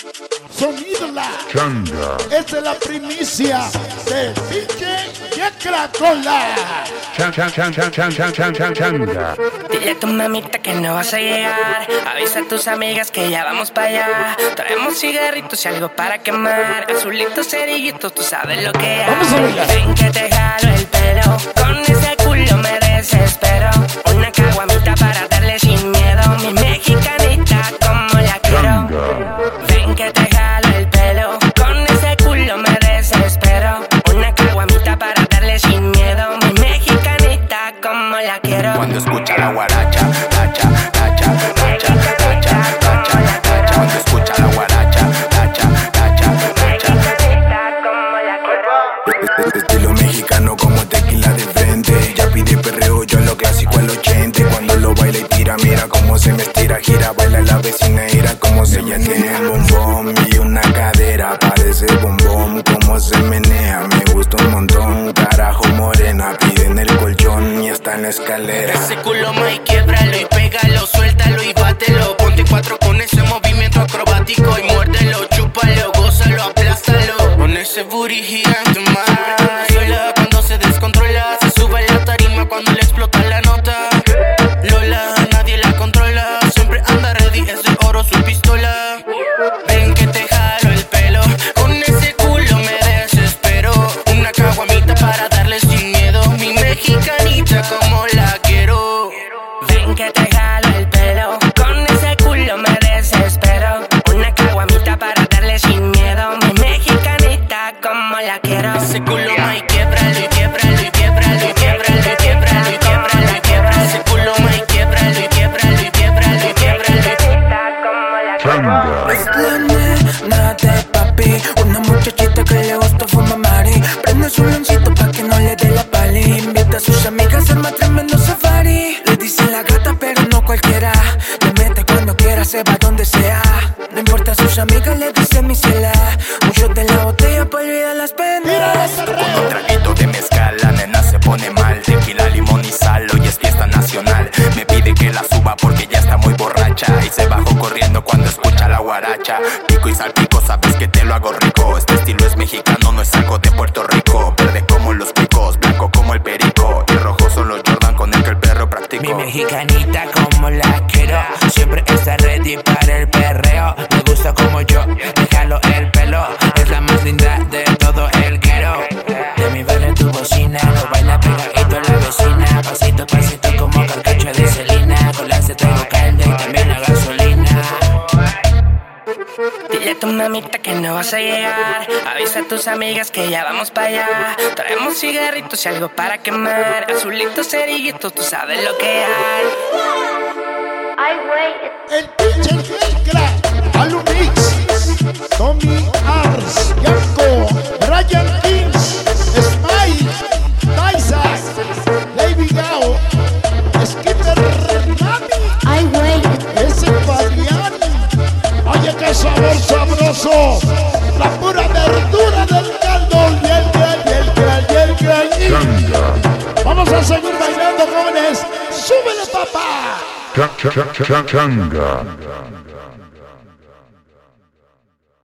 Sonido la. Changa. Esta es la primicia de DJ Yekra con la. Chan, chan, chan, chan, chan, chan, chan, chan, changa. Dile a tu mamita que no vas a llegar. Avisa a tus amigas que ya vamos para allá. Traemos cigarritos y algo para quemar. Azulitos, cerillitos, tú sabes lo que hay. Vamos a bailar. Ven que te jalo el pelo. Con ese culo me desespero. Tacha, escucha la guaracha. Ya pide perreo, yo lo clásico al 80. Cuando lo baila tira, mira cómo se me estira, gira, baila la vecina, ira como se bombón y una cadera. Parece bombón, como se menea. Me gusta un montón, carajo morena. Escalera. Ese culo y quiebralo y pégalo, suéltalo y bátelo. Ponte cuatro con ese movimiento acrobático y muérdelo, chúpalo, gózalo, aplástalo. Con ese booty gigante más. Sola cuando se descontrola, se sube la tarima cuando le explota la nota. Lola, nadie la controla, siempre anda ready, es de oro su pistola. Ven que te Ese culo más y quiebralo y quiebralo y quiebralo y quiebralo y quiebralo y quiebralo y quiebralo. Ese culo más y quiebralo y quiebralo y quiebralo y quiebralo. De papi Una muchachita que le gusta fumar mari Prende su loncito pa' que no le se va donde sea No importa a sus amigas, le dice mi ciela Un shot de la botella pa' olvidar las penas Con un traguito de mezcal, la nena se pone mal. Tequila, limón y sal, hoy es fiesta nacional. Me pide que la suba porque ya está muy borracha. Y se bajó corriendo cuando escucha la guaracha. Pico y salpico, sabes que te lo hago rico. Este estilo es mexicano, no es algo de Puerto Rico. Verde como los picos, blanco como el perico. Y rojo son los Jordan con el que el perro practicó. Mi mexicanita como la quiero Siempre está ready para el perreo Me gusta como yo, déjalo el pelo Es la más linda de todo el guero De mi barrio tu bocina Lo baila pegadito la vecina Pasito, pasito como carcacho de Selena Con la se traigo calde y también la gasolina Dile a tu mamita que no vas a llegar. Avisa a tus amigas que ya vamos para allá. Traemos cigarritos y algo para quemar. Azulitos, cerillitos, tú sabes lo que hay. El DJ ¡Súbele, papá! Ch -ch -ch Changa.